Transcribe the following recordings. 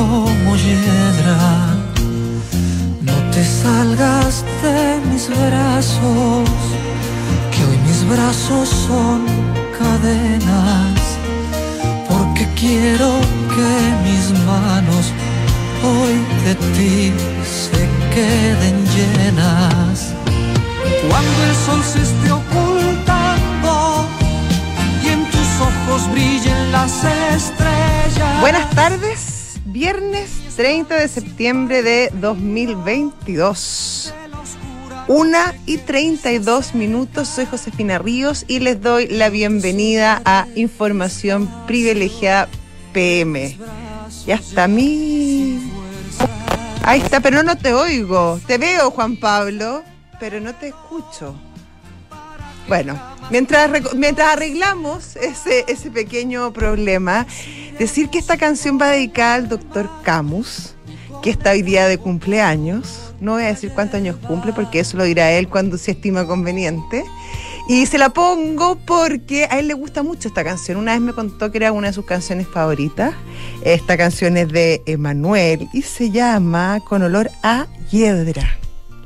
como hiedra. No te salgas de mis brazos, que hoy mis brazos son cadenas, porque quiero que mis manos hoy de ti se queden llenas. Cuando el sol se esté ocultando y en tus ojos brillen las estrellas. Buenas tardes, viernes 30 de septiembre de 2022. Una y 32 minutos, soy Josefina Ríos y les doy la bienvenida a Información Privilegiada PM. Ya está mi... Ahí está, pero no te oigo. Te veo, Juan Pablo, pero no te escucho. Bueno, mientras, mientras arreglamos ese, ese pequeño problema, decir que esta canción va dedicada al doctor Camus, que está hoy día de cumpleaños. No voy a decir cuántos años cumple, porque eso lo dirá él cuando se estima conveniente. Y se la pongo porque a él le gusta mucho esta canción. Una vez me contó que era una de sus canciones favoritas. Esta canción es de Emanuel y se llama Con olor a hiedra.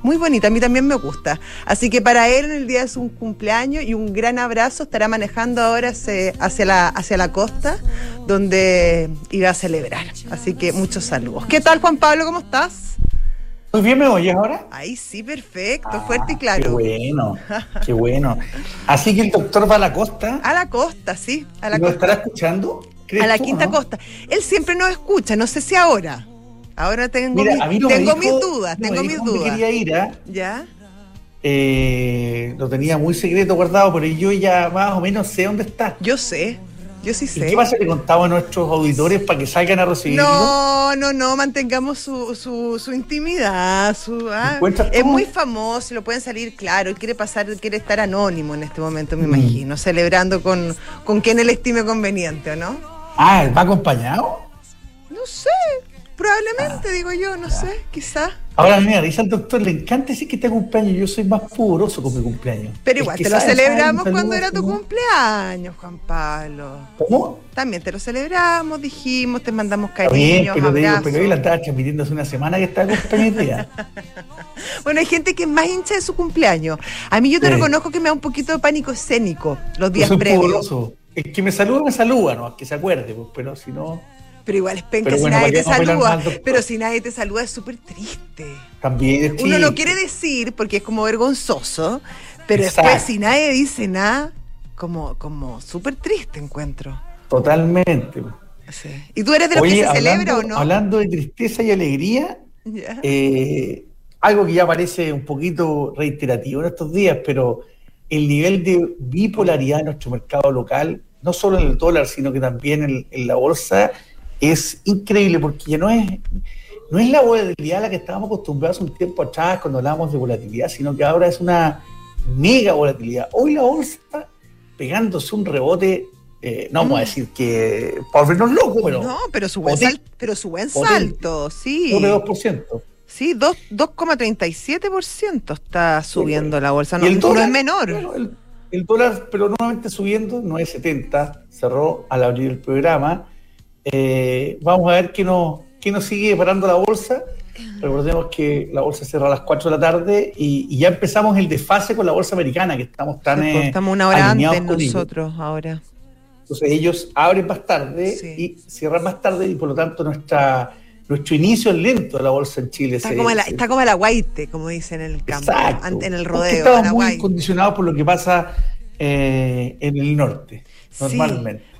Muy bonita, a mí también me gusta. Así que para él el día de su cumpleaños y un gran abrazo, estará manejando ahora hacia, la, hacia la costa, donde iba a celebrar. Así que muchos saludos. ¿Qué tal Juan Pablo? ¿Cómo estás? Muy bien, ¿me oyes ahora? Ahí sí, perfecto, fuerte y Qué claro. bueno, qué bueno. Así que el doctor va a la costa. A la costa, sí, a la ¿Lo costa. estará escuchando? ¿Crees A la tú, quinta no? costa. Él siempre nos escucha, no sé si ahora. Ahora tengo, Mira, no me tengo dijo- mis dudas, no tengo mis dudas. quería ir, ¿ah? ¿Ya? Eh, lo tenía muy secreto guardado, pero yo ya más o menos sé dónde está. Yo sé, yo sí ¿Y sé. qué pasa? Le contaba a nuestros auditores para que salgan a recibirlo. No, no, no, mantengamos su, su, su intimidad. Su, ah, ¿Encuentras es muy famoso, lo pueden salir claro. Él quiere pasar, quiere estar anónimo en este momento, me Mm. imagino, celebrando con, con quien él estime conveniente, ¿o no? Ah, ¿va acompañado? No sé, probablemente, digo yo, no sé, quizás. Ahora, mira, dice al doctor, le encanta decir que está cumpleaños. Yo soy más pudoroso con mi cumpleaños. Pero igual, te lo celebramos cuando era tu cumpleaños, Juan Pablo. ¿Cómo? También te lo celebramos, dijimos, te mandamos cariños, pero, te digo, abrazos. pero él la estaba transmitiendo hace una semana que está de cumpleaños hoy. Bueno, hay gente que es más hincha de su cumpleaños. A mí yo te Sí. reconozco que me da un poquito de pánico escénico los Yo días soy previos. pudoroso. El que me saluda, me saluda, ¿no? Que se acuerde, pues, pero si no, Pero igual es penca Pero si bueno, nadie ¿para te saluda. Pero si nadie te saluda es súper triste. también es Uno lo quiere decir porque es como vergonzoso, pero Exacto. después si nadie dice nada, como, como súper triste encuentro. Totalmente. Sí. ¿Y tú eres de los que se celebra o no? Hablando de tristeza y alegría, eh, algo que ya parece un poquito reiterativo en estos días, pero el nivel de bipolaridad en nuestro mercado local, no solo en el dólar, sino que también en, en la bolsa, es increíble porque ya no es, no es la volatilidad a la que estábamos acostumbrados un tiempo atrás cuando hablábamos de volatilidad, sino que ahora es una mega volatilidad. Hoy la bolsa pegándose un rebote, eh, no vamos a decir que por vernos locos, pero no, pero su buen, sal- pero su buen salto, sí. sobre 2%. Sí, dos- 2,37% está subiendo la bolsa. No, el no dólar, es menor. bueno, el, el dólar, pero nuevamente subiendo, 9.70, cerró al abrir el programa. Eh, vamos a ver qué nos, qué nos sigue parando la bolsa. Recordemos que la bolsa cierra a las 4 de la tarde y, y ya empezamos el desfase con la bolsa americana, que estamos tan Sí, pues, eh, estamos una hora alineados antes ellos. nosotros ahora. Entonces ellos abren más tarde Sí. y cierran más tarde y por lo tanto nuestra, nuestro inicio es lento de la bolsa en Chile. Está Se- como, la, está como la guaite, como dicen en el campo, Exacto. en el rodeo. Estamos muy condicionados por lo que pasa eh, en el norte, Sí.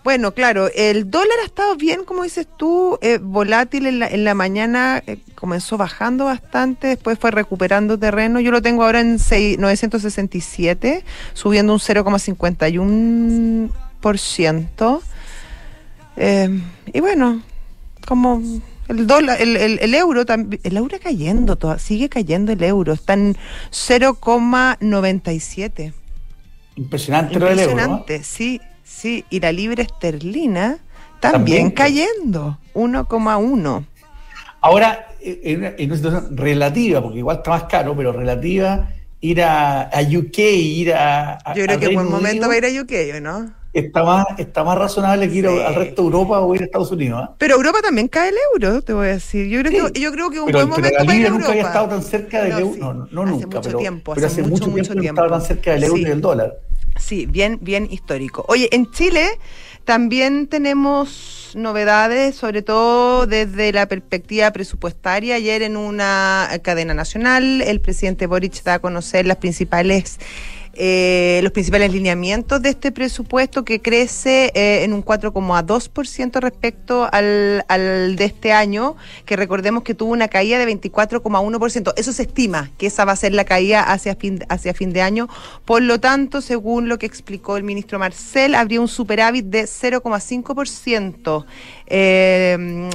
Bueno, claro, el dólar ha estado bien, como dices tú, eh, volátil en la, en la mañana, eh, comenzó bajando bastante, después fue recuperando terreno. Yo lo tengo ahora en seis- 967, subiendo un 0,51%. Eh, y bueno, como el dólar, el, el- el euro también, el euro cayendo, toda- sigue cayendo el euro, está en 0,97. Impresionante lo del euro. ¿no? Impresionante, sí, sí. Y la libra esterlina también, También. cayendo, 1,1. Ahora, eh, en una, en una situación relativa, porque igual está más caro, pero relativa, ir a, a UK, ir a. a- Yo creo al que buen momento Unido, para ir a UK, ¿o no? está más, está más razonable que ir al resto de Europa o ir a Estados Unidos. ¿ah? Pero Europa también cae el euro, te voy a decir. Yo creo, que, yo creo que un buen momento pero la libra nunca había estado tan cerca del euro. No, nunca, mucho pero, tiempo, pero hace, mucho, tiempo, no estaba tan cerca del euro y del dólar. Sí, bien, bien histórico. Oye, en Chile también tenemos novedades, sobre todo desde la perspectiva presupuestaria. Ayer en una cadena nacional, el presidente Boric da a conocer las principales eh, los principales lineamientos de este presupuesto que crece eh, en un 4,2% respecto al, al de este año, que recordemos que tuvo una caída de 24,1%. Eso se estima que esa va a ser la caída hacia fin, hacia fin de año. Por lo tanto, según lo que explicó el ministro Marcel, habría un superávit de 0,5%. Eh,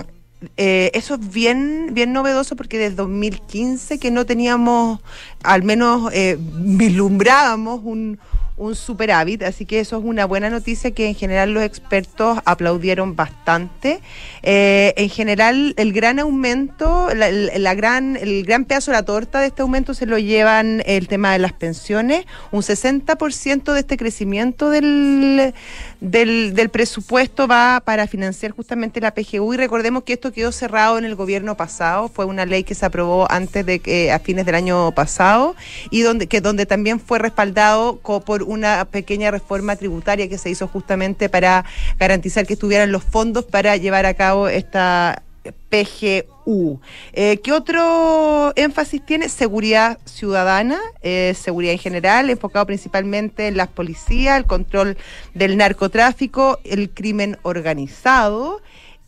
eh, eso es bien, bien novedoso porque desde 2015 que no teníamos, al menos eh, vislumbrábamos un, un superávit, así que eso es una buena noticia que en general los expertos aplaudieron bastante. Eh, en general, el gran aumento, la, gran, el gran pedazo de la torta de este aumento se lo llevan el tema de las pensiones. Un 60% de este crecimiento del, del, presupuesto va para financiar justamente la PGU y recordemos que esto quedó cerrado en el gobierno pasado, fue una ley que se aprobó antes de que a fines del año pasado y donde que donde también fue respaldado por una pequeña reforma tributaria que se hizo justamente para garantizar que estuvieran los fondos para llevar a cabo esta PGU. Eh, ¿Qué otro énfasis tiene? Seguridad ciudadana, eh, seguridad en general, enfocado principalmente en las policías, el control del narcotráfico, el crimen organizado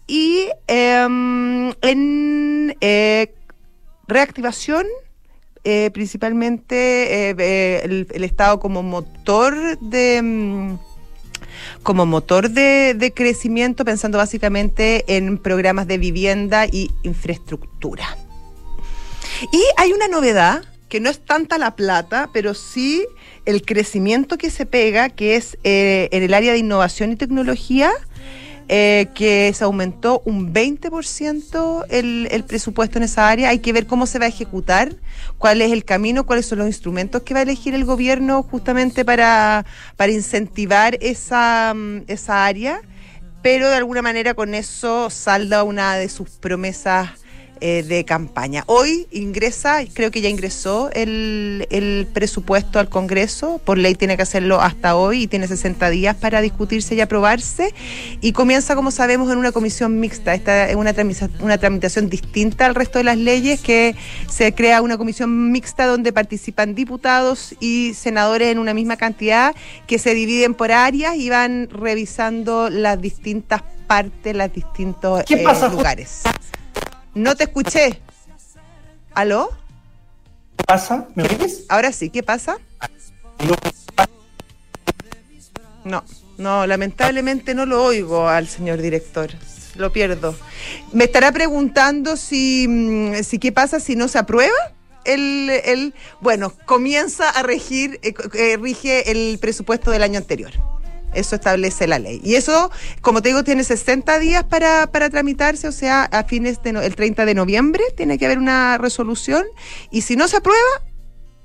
y em, en eh, reactivación principalmente el, Estado como motor de mm, como motor de, crecimiento, pensando básicamente en programas de vivienda y infraestructura. Y hay una novedad que no es tanta la plata, pero sí el crecimiento que se pega, que es en el área de innovación y tecnología, eh, que se aumentó un 20% el, el presupuesto en esa área. Hay que ver cómo se va a ejecutar, cuál es el camino, cuáles son los instrumentos que va a elegir el gobierno justamente para, para incentivar esa, mm, esa área. Pero de alguna manera con eso salda una de sus promesas eh, de campaña. Hoy ingresa, creo que ya ingresó el, el, presupuesto al Congreso, por ley tiene que hacerlo hasta hoy y tiene 60 días para discutirse y aprobarse y comienza, como sabemos, en una comisión mixta. Esta es una, una tramitación distinta al resto de las leyes que se crea una comisión mixta donde participan diputados y senadores en una misma cantidad que se dividen por áreas y van revisando las distintas partes, los distintos eh, lugares. No te escuché. ¿Aló? ¿Qué pasa? ¿Me oyes? Ahora sí, ¿qué pasa? No, no, lamentablemente no lo oigo al señor director. Lo pierdo. Me estará preguntando si, mm, si qué pasa si no se aprueba. El, el bueno, comienza a regir, eh, eh, rige el presupuesto del año anterior. Eso establece la ley. Y eso, como te digo, tiene 60 días para, para tramitarse, o sea, a fines del el 30 de noviembre tiene que haber una resolución. Y si no se aprueba,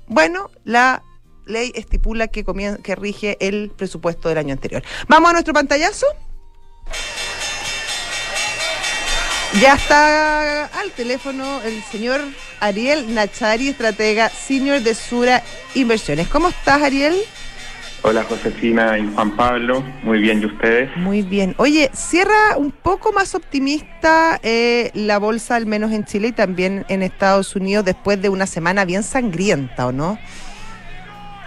bueno, la ley estipula que, que rige el presupuesto del año anterior. Vamos a nuestro pantallazo. Ya está al teléfono el señor Ariel Nachari, estratega senior de Sura Inversiones. ¿Cómo estás, Ariel? Hola Josefina y Juan Pablo, muy bien, ¿y ustedes? Muy bien. Oye, cierra un poco más optimista eh, la bolsa, al menos en Chile y también en Estados Unidos, después de una semana bien sangrienta, ¿o no?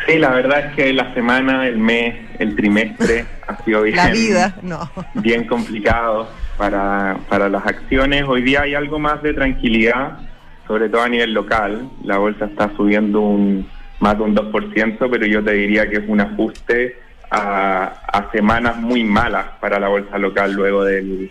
Sí, la verdad es que la semana, el mes, el trimestre ha sido bien, la vida, no. bien complicado para, para las acciones. Hoy día hay algo más de tranquilidad, sobre todo a nivel local. La bolsa está subiendo un más de un 2%, pero yo te diría que es un ajuste a, semanas muy malas para la bolsa local luego del,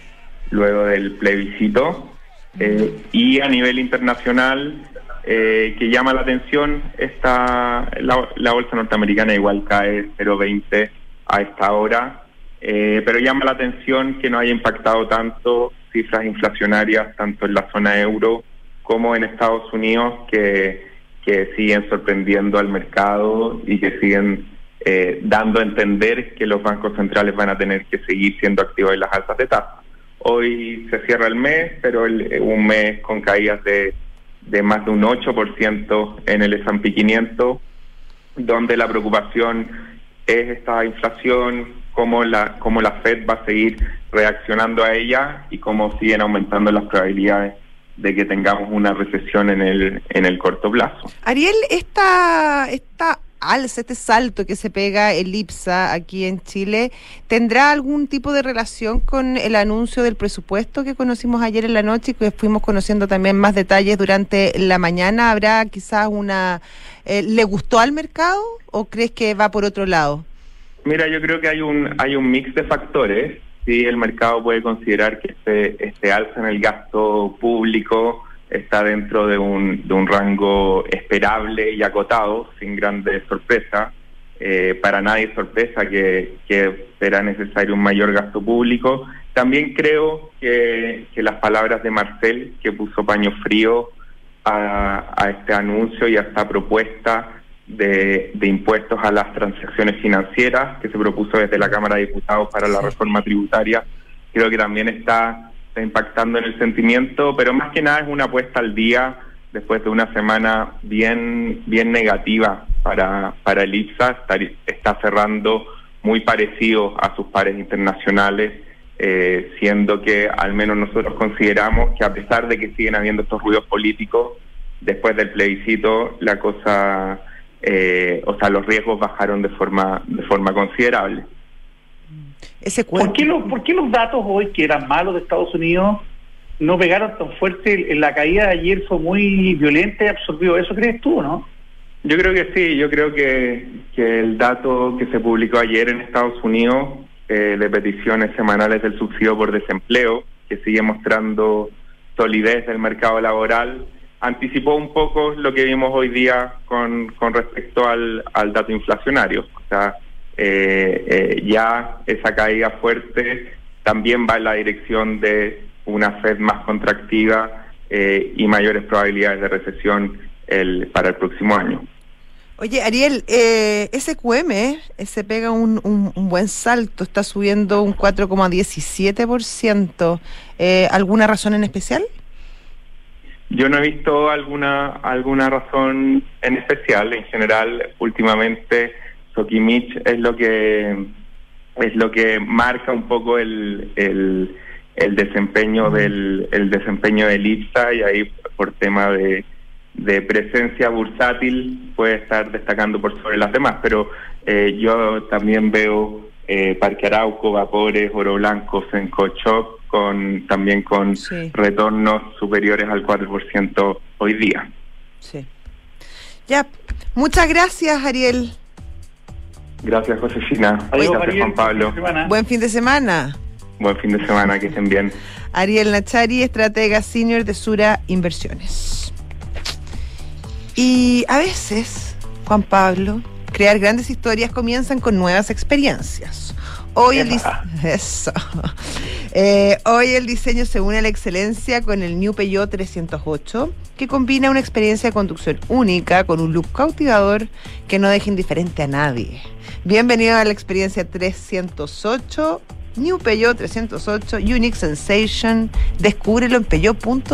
luego del plebiscito. Eh, y a nivel internacional, eh, que llama la atención, esta, la, bolsa norteamericana igual cae 0,20 a esta hora, eh, pero llama la atención que no haya impactado tanto cifras inflacionarias tanto en la zona euro como en Estados Unidos, que que siguen sorprendiendo al mercado y que siguen eh, dando a entender que los bancos centrales van a tener que seguir siendo activos en las altas de tasa. Hoy se cierra el mes, pero un mes con caídas de, de más de un 8% en el S&P 500, donde la preocupación es esta inflación, cómo la, cómo la Fed va a seguir reaccionando a ella y cómo siguen aumentando las probabilidades de que tengamos una recesión en el, en el corto plazo. Ariel, esta, esta alza, este salto que se pega el IPSA aquí en Chile, ¿tendrá algún tipo de relación con el anuncio del presupuesto que conocimos ayer en la noche y que fuimos conociendo también más detalles durante la mañana? ¿Habrá quizás una... Eh, ¿Le gustó al mercado o crees que va por otro lado? Mira, yo creo que hay un, hay un mix de factores. Sí, el mercado puede considerar que este, este alza en el gasto público está dentro de un, de un rango esperable y acotado, sin grandes sorpresas. Eh, para nadie es sorpresa que, que será necesario un mayor gasto público. También creo que, que las palabras de Marcel, que puso paño frío a, a este anuncio y a esta propuesta de, de, impuestos a las transacciones financieras que se propuso desde la Cámara de Diputados para la reforma tributaria, creo que también está impactando en el sentimiento, pero más que nada es una apuesta al día después de una semana bien, bien negativa para, para el IPSA, está, está cerrando muy parecido a sus pares internacionales, eh, siendo que al menos nosotros consideramos que a pesar de que siguen habiendo estos ruidos políticos, después del plebiscito la cosa, eh, o sea, los riesgos bajaron de forma, de forma considerable. ¿Por qué, los, ¿Por qué los datos hoy, que eran malos de Estados Unidos, no pegaron tan fuerte? La caída de ayer fue muy violenta y absorbió. ¿Eso crees tú, no? Yo creo que sí. Yo creo que, que el dato que se publicó ayer en Estados Unidos eh, de peticiones semanales del subsidio por desempleo, que sigue mostrando solidez del mercado laboral, anticipó un poco lo que vimos hoy día con, con respecto al, al dato inflacionario. O sea, eh, eh, ya esa caída fuerte también va en la dirección de una Fed más contractiva eh, y mayores probabilidades de recesión el, para el próximo año. Oye, Ariel, eh, SQM eh, se pega un, un, buen salto, está subiendo un 4,17%. Eh, ¿Alguna razón en especial? Yo no he visto alguna alguna razón en especial. En general, últimamente Sokimich es lo que es lo que marca un poco el, el, el desempeño del el desempeño del IPSA y ahí por tema de, de presencia bursátil puede estar destacando por sobre las demás, pero eh, yo también veo eh, Parque Arauco, Vapores, Oro Blanco, Sencochoc, con también con retornos superiores al 4% hoy día. Sí. Ya, muchas gracias, Ariel. Gracias, Josefina. Gracias, Juan Pablo. Buen fin de semana. Buen fin de semana, que estén bien. Ariel Nachari, estratega senior de Sura Inversiones. Y a veces, Juan Pablo, crear grandes historias comienzan con nuevas experiencias. Hoy el, Eso. Eh, hoy el diseño se une a la excelencia con el New Peugeot 308, que combina una experiencia de conducción única con un look cautivador que no deja indiferente a nadie. Bienvenido a la experiencia 308, New Peugeot 308, Unique Sensation. Descúbrelo en peugeot.cl.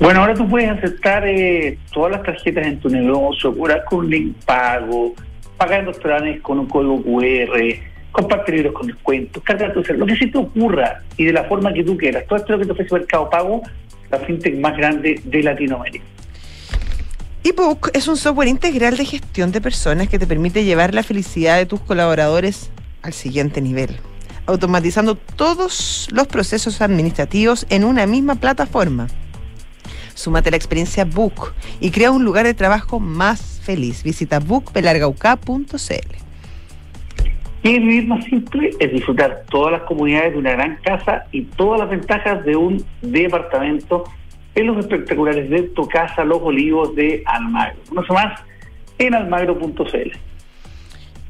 Bueno, ahora tú puedes aceptar eh, todas las tarjetas en tu negocio, curar con link pago, pagar en restaurantes con un código QR, compartir libros con descuentos, cargar tu lo que se te ocurra y de la forma que tú quieras. Todo esto es lo que te ofrece Mercado Pago, la fintech más grande de Latinoamérica eBook es un software integral de gestión de personas que te permite llevar la felicidad de tus colaboradores al siguiente nivel, automatizando todos los procesos administrativos en una misma plataforma. Súmate a la experiencia Book y crea un lugar de trabajo más feliz. Visita bookpelargauca.cl. Y vivir más simple es disfrutar todas las comunidades de una gran casa y todas las ventajas de un departamento en los espectaculares de Tu Casa Los Olivos de Almagro. Conoce más en almagro.cl.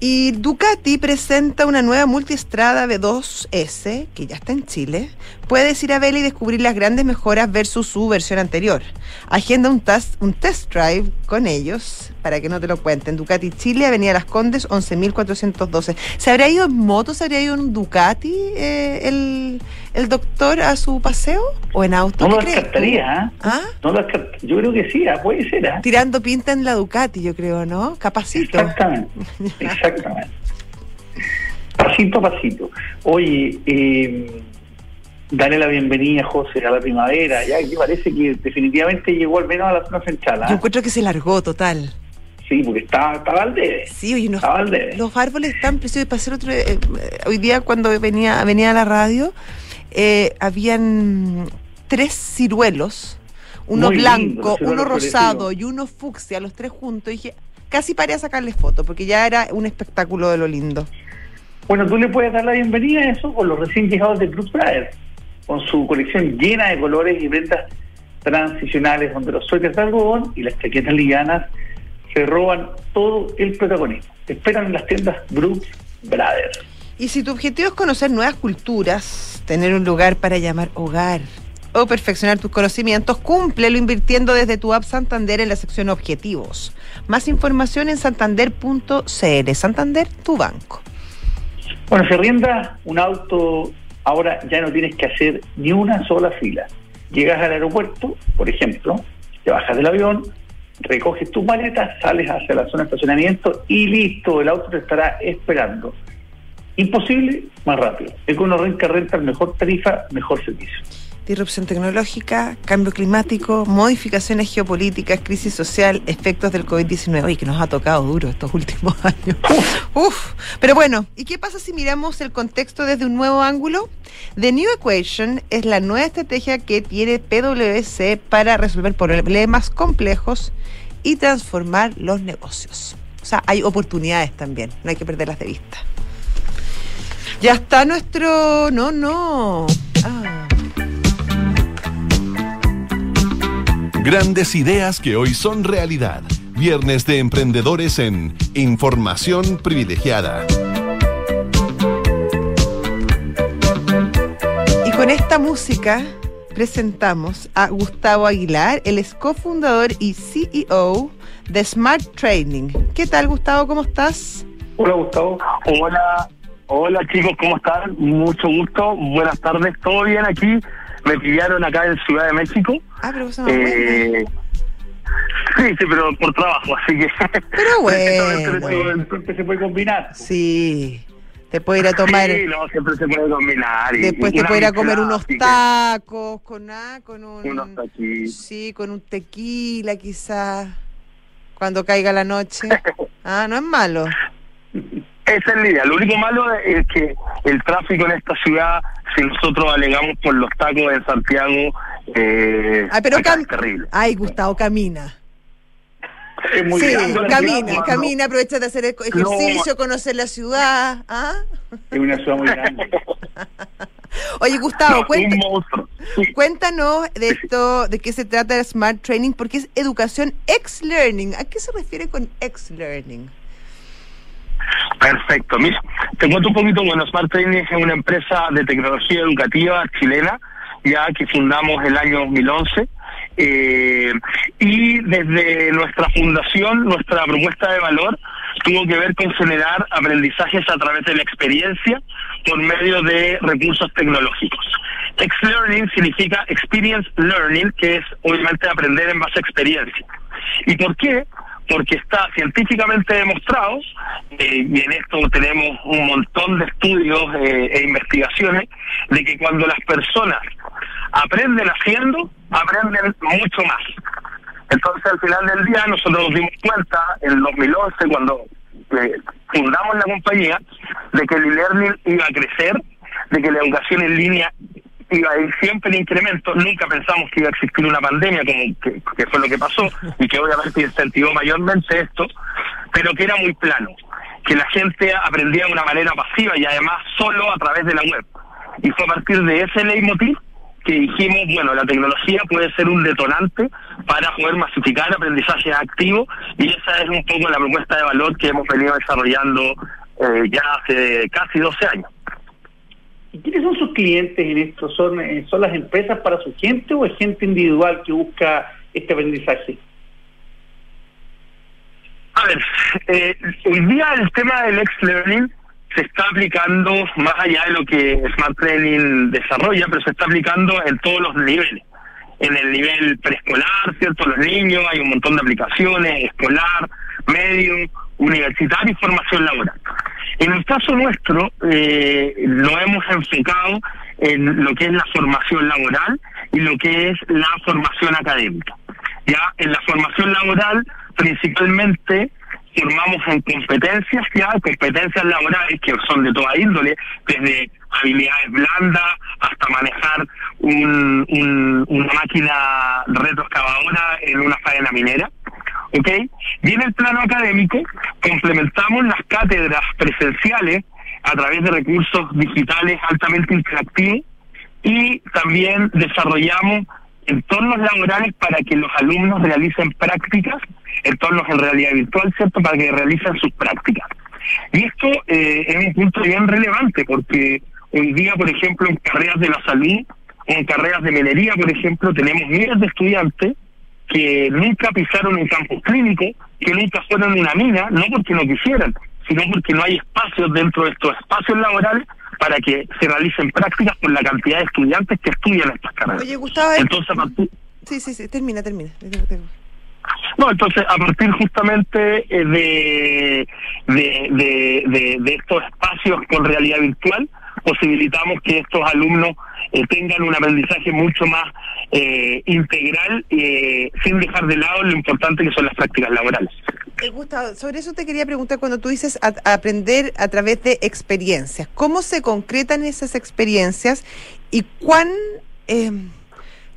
Y Ducati presenta una nueva multiestrada B2S, que ya está en Chile. Puedes ir a verla y descubrir las grandes mejoras versus su versión anterior. Agenda un, un test drive con ellos para que no te lo cuenten. Ducati Chile, Avenida Las Condes, 11.412. ¿Se habría ido en moto, se habría ido en Ducati eh, el, el, doctor a su paseo o en auto? No lo descartaría, ¿eh? ¿Ah? No lo yo creo que sí, ¿ah? puede ser. ¿ah? Tirando pinta en la Ducati, yo creo, ¿no? Capacito. Exactamente, exactamente. pasito a pasito. Oye, eh Dale la bienvenida, José, a la primavera, ya que parece que definitivamente llegó al menos a la zona central. ¿ah? Yo encuentro que se largó total. Sí, porque estaba, estaba al debe. Sí, oye, estaba los árboles están preciosos. Para hacer otro, eh, hoy día cuando venía, venía a la radio, eh, habían tres ciruelos, uno blanco, uno rosado y uno fucsia, los tres juntos. Y dije, casi paré a sacarles fotos, porque ya era un espectáculo de lo lindo. Bueno, tú le puedes dar la bienvenida a eso con los recién llegados de Cruz Brothers con su colección llena de colores y prendas transicionales, donde los suéteres de algodón y las chaquetas livianas se roban todo el protagonismo. esperan en las tiendas Brooks Brothers. Y si tu objetivo es conocer nuevas culturas, tener un lugar para llamar hogar o perfeccionar tus conocimientos, cúmplelo invirtiendo desde tu app Santander en la sección Objetivos. Más información en santander.cl. Santander, tu banco. Bueno, se rienda un auto ahora ya no tienes que hacer ni una sola fila. Llegas al aeropuerto, por ejemplo, te bajas del avión, recoges tus maletas, sales hacia la zona de estacionamiento y listo, el auto te estará esperando. Imposible, más rápido. Econorrenca renta mejor tarifa, mejor servicio disrupción tecnológica, cambio climático, modificaciones geopolíticas, crisis social, efectos del COVID-19. Oye, que nos ha tocado duro estos últimos años. Uf. Pero bueno, ¿y qué pasa si miramos el contexto desde un nuevo ángulo? The New Equation es la nueva estrategia que tiene PwC para resolver problemas complejos y transformar los negocios. O sea, hay oportunidades también, no hay que perderlas de vista. Ya está nuestro... No, no. Ah. Grandes ideas que hoy son realidad. Viernes de Emprendedores en Información Privilegiada. Y con esta música presentamos a Gustavo Aguilar, el es cofundador y CEO de Smart Training. ¿Qué tal, Gustavo? ¿Cómo estás? Hola, Gustavo. Hola, hola chicos, ¿cómo están? Mucho gusto. Buenas tardes. ¿Todo bien aquí? Me pillaron acá en Ciudad de México. Ah, pero eh, Sí, sí, pero por trabajo, así que. Pero bueno. siempre se puede combinar. Sí. Te puede ir a tomar. Sí, no, siempre se puede combinar. después te puede ir a comer unos tacos, con, ah, con un. Unos Sí, con un tequila, quizás. Cuando caiga la noche. ah, no es malo. Esa es la idea. Lo único malo es que el tráfico en esta ciudad, si nosotros alegamos por los tacos en Santiago, eh, Ay, pero es terrible. Ay, Gustavo, camina. Es muy sí, camina, camina, aprovecha de hacer ejercicio, conocer la ciudad. ¿ah? Es una ciudad muy grande. Oye, Gustavo, cuéntanos de esto, de qué se trata el Smart Training, porque es educación ex-learning. ¿A qué se refiere con ex-learning? Perfecto. Mira, te cuento un poquito. Bueno, Smart Training es una empresa de tecnología educativa chilena, ya que fundamos el año 2011. Eh, y desde nuestra fundación, nuestra propuesta de valor tuvo que ver con generar aprendizajes a través de la experiencia por medio de recursos tecnológicos. Ex-learning significa experience learning, que es obviamente aprender en base a experiencia. ¿Y por qué? Porque está científicamente demostrado, eh, y en esto tenemos un montón de estudios eh, e investigaciones, de que cuando las personas aprenden haciendo, aprenden mucho más. Entonces, al final del día, nosotros nos dimos cuenta en el 2011, cuando eh, fundamos la compañía, de que el e-learning iba a crecer, de que la educación en línea iba a siempre en incremento. Nunca pensamos que iba a existir una pandemia, como que, fue lo que pasó, y que obviamente incentivó mayormente esto, pero que era muy plano, que la gente aprendía de una manera pasiva y además solo a través de la web. Y fue a partir de ese leitmotiv que dijimos, bueno, la tecnología puede ser un detonante para poder masificar aprendizaje activo y esa es un poco la propuesta de valor que hemos venido desarrollando eh, ya hace casi 12 años. ¿Y quiénes son sus clientes en esto? ¿Son, eh, ¿Son las empresas para su gente o es gente individual que busca este aprendizaje? A ver, eh, hoy día el tema del ex learning se está aplicando más allá de lo que Smart Training desarrolla, pero se está aplicando en todos los niveles. En el nivel preescolar, ¿cierto? Los niños, hay un montón de aplicaciones, escolar, medio, universitario y formación laboral. En el caso nuestro, eh, lo hemos enfocado en lo que es la formación laboral y lo que es la formación académica. Ya en la formación laboral, principalmente formamos en competencias ya, competencias laborales que son de toda índole, desde habilidades blandas hasta manejar un, un, una máquina retroexcavadora en una faena minera. ¿Ok? En el plano académico complementamos las cátedras presenciales a través de recursos digitales altamente interactivos y también desarrollamos entornos laborales para que los alumnos realicen prácticas, entornos en realidad virtual, ¿cierto? Para que realicen sus prácticas. Y esto eh, es un punto bien relevante porque hoy día, por ejemplo, en carreras de la salud en carreras de minería, por ejemplo, tenemos miles de estudiantes que nunca pisaron un campus clínico, que nunca fueron una mina, no porque no quisieran, sino porque no hay espacios dentro de estos espacios laborales para que se realicen prácticas por la cantidad de estudiantes que estudian estas carreras. Oye, Gustavo, eh, entonces, a partir, sí, sí, sí, termina, termina. no, entonces a partir justamente eh, de, de, de, de, de estos espacios con realidad virtual, posibilitamos que estos alumnos eh, tengan un aprendizaje mucho más eh, integral, eh, sin dejar de lado lo importante que son las prácticas laborales. Eh, Gustavo, sobre eso te quería preguntar cuando tú dices a- aprender a través de experiencias. ¿Cómo se concretan esas experiencias y cuán eh,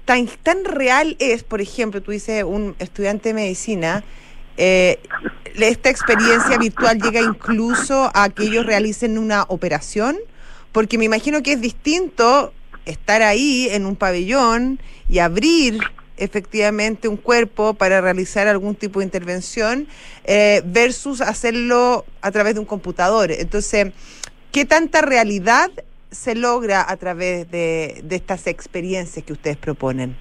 tan, tan real es, por ejemplo, tú dices un estudiante de medicina, eh, esta experiencia virtual llega incluso a que ellos realicen una operación? Porque me imagino que es distinto estar ahí en un pabellón y abrir efectivamente un cuerpo para realizar algún tipo de intervención eh, versus hacerlo a través de un computador. Entonces, ¿qué tanta realidad se logra a través de, de estas experiencias que ustedes proponen?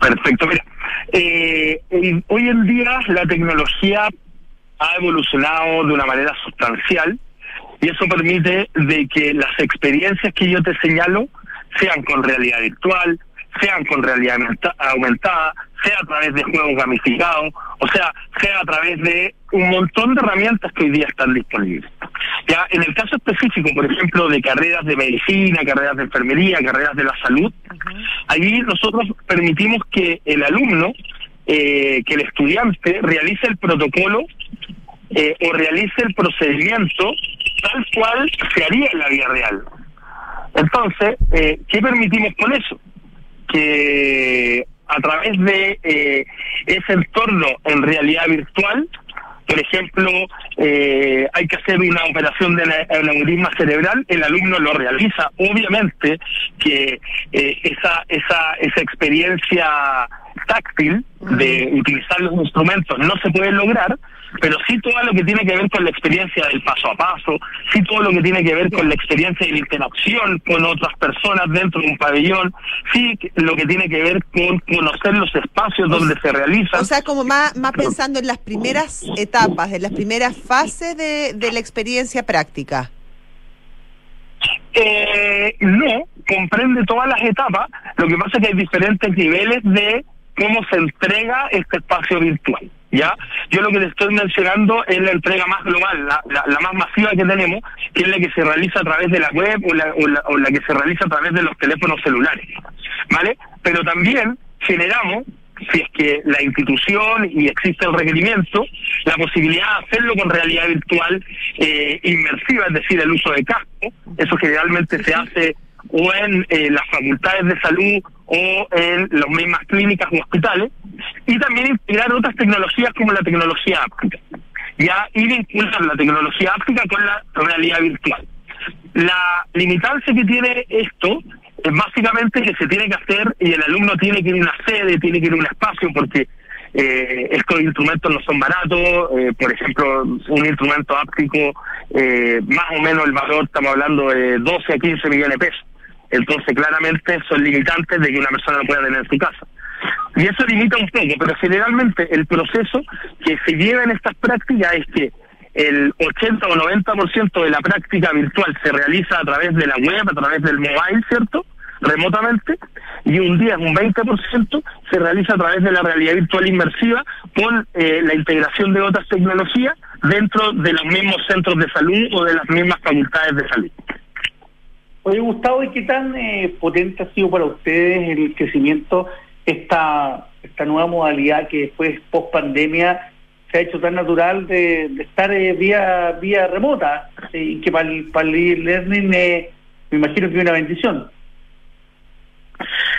Perfecto, mira. eh, hoy en día la tecnología ha evolucionado de una manera sustancial y eso permite de que las experiencias que yo te señalo sean con realidad virtual, sean con realidad aumenta- aumentada, sea a través de juegos gamificados, o sea, sea a través de un montón de herramientas que hoy día están disponibles. Ya en el caso específico, por ejemplo, de carreras de medicina, carreras de enfermería, carreras de la salud, allí nosotros permitimos que el alumno, eh, que el estudiante realice el protocolo eh, o realice el procedimiento tal cual se haría en la vida real. Entonces, eh, ¿qué permitimos con eso? Que a través de eh, ese entorno en realidad virtual, por ejemplo, eh, hay que hacer una operación de aneurisma cerebral, el alumno lo realiza. Obviamente que eh, esa, esa, esa experiencia táctil de utilizar los instrumentos no se puede lograr, pero sí todo lo que tiene que ver con la experiencia del paso a paso, sí todo lo que tiene que ver con la experiencia de la interacción con otras personas dentro de un pabellón, sí lo que tiene que ver con conocer los espacios donde se realizan. O sea, como más, más pensando en las primeras etapas, en las primeras fases de, de la experiencia práctica. Eh, no, comprende todas las etapas. Lo que pasa es que hay diferentes niveles de cómo se entrega este espacio virtual. ¿Ya? Yo lo que le estoy mencionando es la entrega más global, la, la, la más masiva que tenemos, que es la que se realiza a través de la web o la, o la, o la que se realiza a través de los teléfonos celulares. ¿Vale? Pero también generamos si es que la institución y existe el requerimiento, la posibilidad de hacerlo con realidad virtual eh, inmersiva, es decir, el uso de casco. Eso generalmente se hace o en eh, las facultades de salud o en las mismas clínicas o hospitales, y también integrar otras tecnologías como la tecnología áptica, ya y vincular la tecnología áptica con la realidad virtual. La limitancia que tiene esto es básicamente que se tiene que hacer y el alumno tiene que ir a una sede, tiene que ir a un espacio porque eh, estos instrumentos no son baratos, eh, por ejemplo, un instrumento áptico, eh, más o menos el valor, estamos hablando de 12 a 15 millones de pesos. Entonces, claramente son limitantes de que una persona lo pueda tener en su casa. Y eso limita un poco, pero generalmente el proceso que se lleva en estas prácticas es que el 80 o 90% de la práctica virtual se realiza a través de la web, a través del mobile, ¿cierto? remotamente y un día un 20% se realiza a través de la realidad virtual inmersiva con eh, la integración de otras tecnologías dentro de los mismos centros de salud o de las mismas facultades de salud. Oye, Gustavo, ¿y qué tan eh, potente ha sido para ustedes el crecimiento esta esta nueva modalidad que después post pandemia se ha hecho tan natural de, estar eh, vía vía remota y que para el, para el learning me imagino que es una bendición.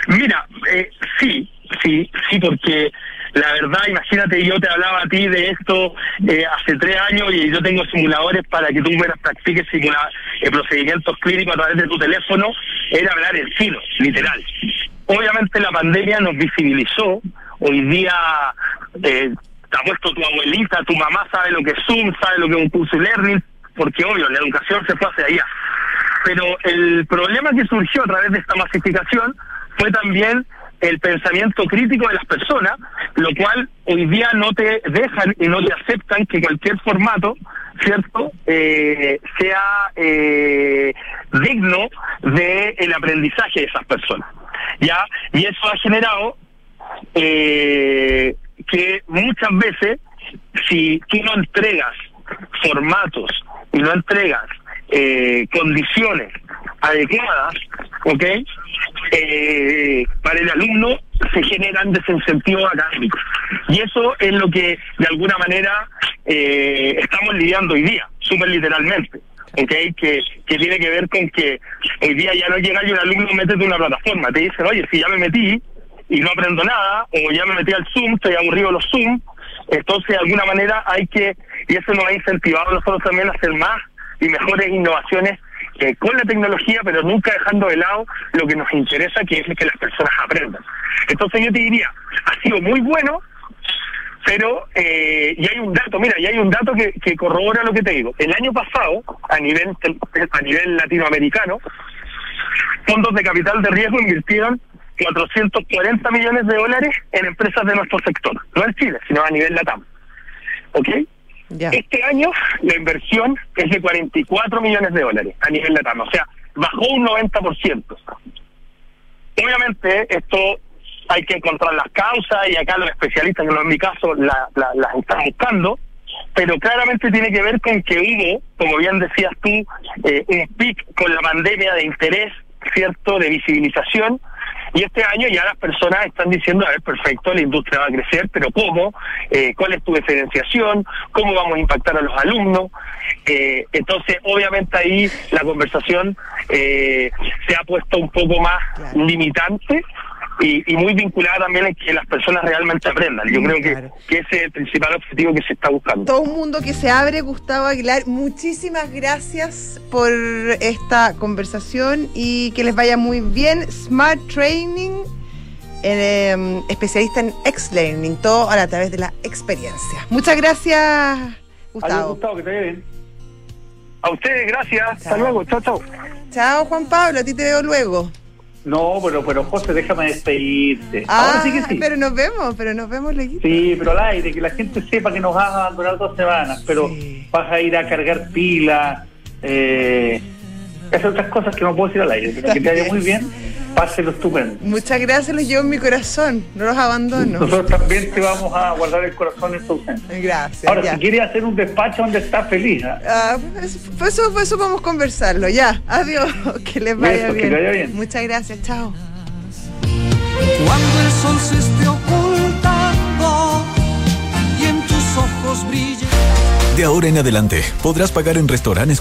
Mira, eh, sí, sí, sí, porque la verdad, imagínate, yo te hablaba a ti de esto eh, hace tres años y yo tengo simuladores para que tú puedas practiques simula eh, procedimientos clínicos a través de tu teléfono, era hablar el filo, literal. Obviamente la pandemia nos visibilizó, hoy día eh, te ha puesto tu abuelita, tu mamá sabe lo que es Zoom, sabe lo que es un curso learning, porque obvio, la educación se fue hacia allá. Pero el problema que surgió a través de esta masificación fue también el pensamiento crítico de las personas, lo cual hoy día no te dejan y no te aceptan que cualquier formato, ¿cierto?, eh, sea eh, digno del el aprendizaje de esas personas. ¿Ya? Y eso ha generado eh, que muchas veces, si tú no entregas formatos y no entregas eh, condiciones adecuadas, ¿ok? Eh, para el alumno se generan desincentivos académicos. Y eso es lo que de alguna manera eh, estamos lidiando hoy día, súper literalmente. ¿okay? Que, que tiene que ver con que hoy día ya no llega y un alumno métete en una plataforma, te dicen, oye, si ya me metí y no aprendo nada, o ya me metí al Zoom, estoy aburrido de los Zoom, entonces de alguna manera hay que, y eso nos ha incentivado a nosotros también a hacer más y mejores innovaciones eh, con la tecnología, pero nunca dejando de lado lo que nos interesa, que es que las personas aprendan. Entonces yo te diría, ha sido muy bueno, pero eh, y hay un dato, mira, y hay un dato que, que corrobora lo que te digo. El año pasado, a nivel a nivel latinoamericano, fondos de capital de riesgo invirtieron 440 millones de dólares en empresas de nuestro sector, no en Chile, sino a nivel LATAM. ¿Ok? Este año la inversión es de 44 millones de dólares a nivel LATAM, o sea, bajó un 90%. Obviamente esto hay que encontrar las causas y acá los especialistas, que no en mi caso, la, las están buscando, pero claramente tiene que ver con que hubo, como bien decías tú, eh, un pic con la pandemia de interés, ¿cierto?, de visibilización, y este año ya las personas están diciendo, a ver, perfecto, la industria va a crecer, pero ¿cómo? Eh, ¿Cuál es tu diferenciación? ¿Cómo vamos a impactar a los alumnos? Eh, entonces, obviamente ahí la conversación eh, se ha puesto un poco más limitante y, muy vinculada también en que las personas realmente aprendan. Yo creo que, que, ese es el principal objetivo que se está buscando. Todo un mundo que se abre, Gustavo Aguilar. Muchísimas gracias por esta conversación y que les vaya muy bien. Smart Training, em, especialista en X-Learning, todo a través de la experiencia. Muchas gracias, Gustavo. Gustavo, que te vaya bien. A ustedes, gracias. Hasta luego. Chao, chao. Chao, Juan Pablo. A ti te veo luego. No, pero, pero José, déjame despedirte. Ahora sí que sí. Pero nos vemos, pero nos vemos luego. Sí, pero al aire, que la gente sepa que nos vas a abandonar dos semanas, pero vas a ir a cargar pila, eh, esas otras cosas que no puedo decir al aire, pero que te vaya muy bien Páselo estupendo. Muchas gracias, los llevo en mi corazón, no los abandono. Nosotros también te vamos a guardar el corazón en tu ausencia. Gracias. Ahora, si quieres hacer un despacho donde estás feliz. ¿eh? Ah, pues, pues eso, pues eso vamos a conversarlo, ya. Adiós, que les vaya, bien. Que vaya bien. Muchas gracias, chao. Cuando el sol se esté ocultando y en tus ojos brille. De ahora en adelante, podrás pagar en restaurantes